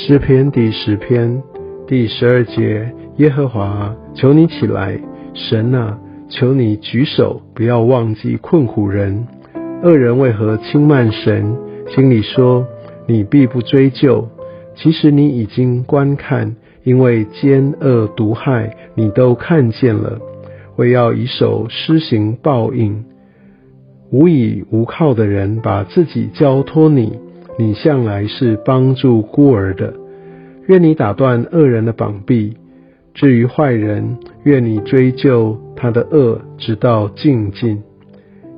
诗篇第十篇第十二节：耶和华，求你起来！神啊，求你举手，不要忘记困苦人。恶人为何轻慢神？心里说：你必不追究。其实你已经观看，因为奸恶毒害，你都看见了。为要以手施行报应。无依无靠的人把自己交托你。你向来是帮助孤儿的，愿你打断恶人的膀臂；至于坏人，愿你追究他的恶，直到尽尽。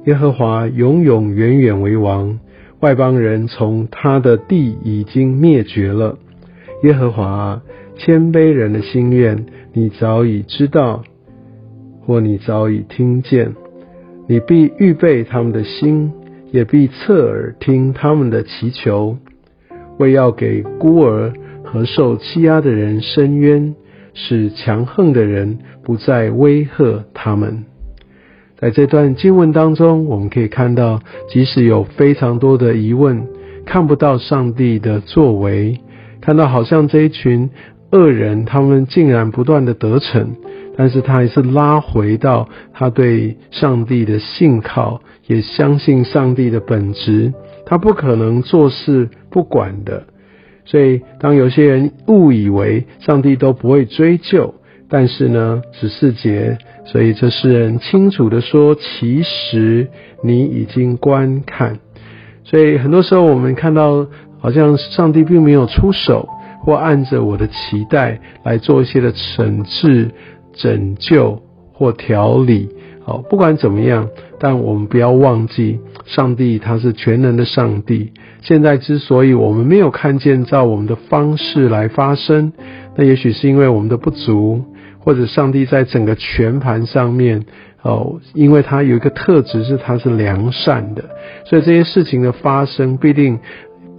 耶和华永永远远为王，外邦人从他的地已经灭绝了。耶和华谦卑人的心愿，你早已知道，或你早已听见，你必预备他们的心。也必侧耳听他们的祈求，为要给孤儿和受欺压的人伸冤，使强横的人不再威吓他们。在这段经文当中，我们可以看到，即使有非常多的疑问，看不到上帝的作为，看到好像这一群恶人，他们竟然不断的得逞。但是他还是拉回到他对上帝的信靠，也相信上帝的本质，他不可能做事不管的。所以，当有些人误以为上帝都不会追究，但是呢，十四节，所以这诗人清楚的说，其实你已经观看。所以很多时候我们看到，好像上帝并没有出手，或按着我的期待来做一些的惩治。拯救或调理，好，不管怎么样，但我们不要忘记，上帝他是全能的上帝。现在之所以我们没有看见照我们的方式来发生，那也许是因为我们的不足，或者上帝在整个全盘上面，哦，因为他有一个特质是他是良善的，所以这些事情的发生必定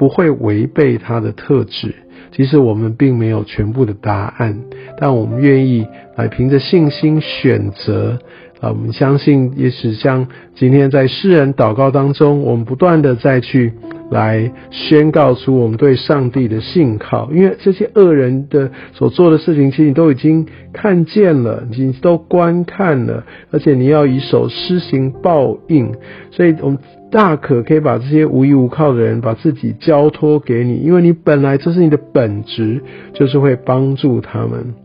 不会违背他的特质。其实我们并没有全部的答案，但我们愿意来凭着信心选择。啊，我们相信，也许像今天在诗人祷告当中，我们不断的再去来宣告出我们对上帝的信靠，因为这些恶人的所做的事情，其实你都已经看见了，你都观看了，而且你要以手施行报应，所以我们大可可以把这些无依无靠的人，把自己交托给你，因为你本来这是你的本职，就是会帮助他们。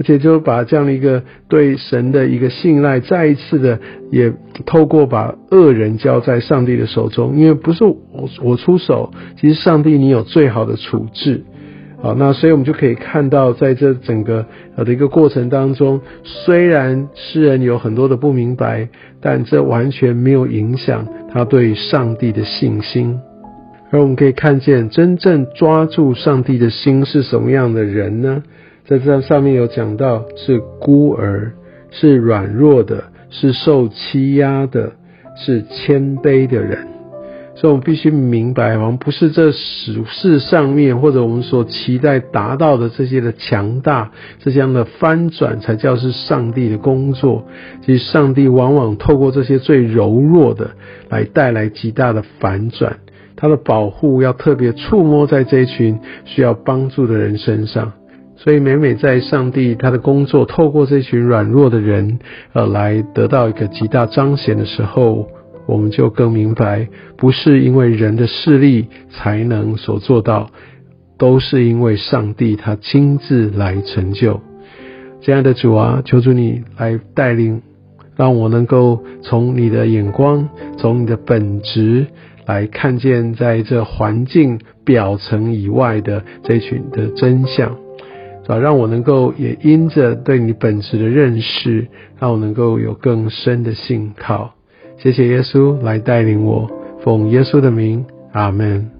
而且就把这样的一个对神的一个信赖，再一次的也透过把恶人交在上帝的手中，因为不是我我出手，其实上帝你有最好的处置，好，那所以我们就可以看到，在这整个呃的一个过程当中，虽然诗人有很多的不明白，但这完全没有影响他对上帝的信心，而我们可以看见真正抓住上帝的心是什么样的人呢？在这上面有讲到，是孤儿，是软弱的，是受欺压的，是谦卑的人。所以，我们必须明白，我们不是这世事上面或者我们所期待达到的这些的强大，这样的翻转才叫是上帝的工作。其实，上帝往往透过这些最柔弱的，来带来极大的反转。他的保护要特别触摸在这一群需要帮助的人身上。所以每每在上帝他的工作透过这群软弱的人，呃，来得到一个极大彰显的时候，我们就更明白，不是因为人的势力才能所做到，都是因为上帝他亲自来成就。亲爱的主啊，求主你来带领，让我能够从你的眼光，从你的本质来看见在这环境表层以外的这群的真相。啊，让我能够也因着对你本质的认识，让我能够有更深的信靠。谢谢耶稣来带领我，奉耶稣的名，阿门。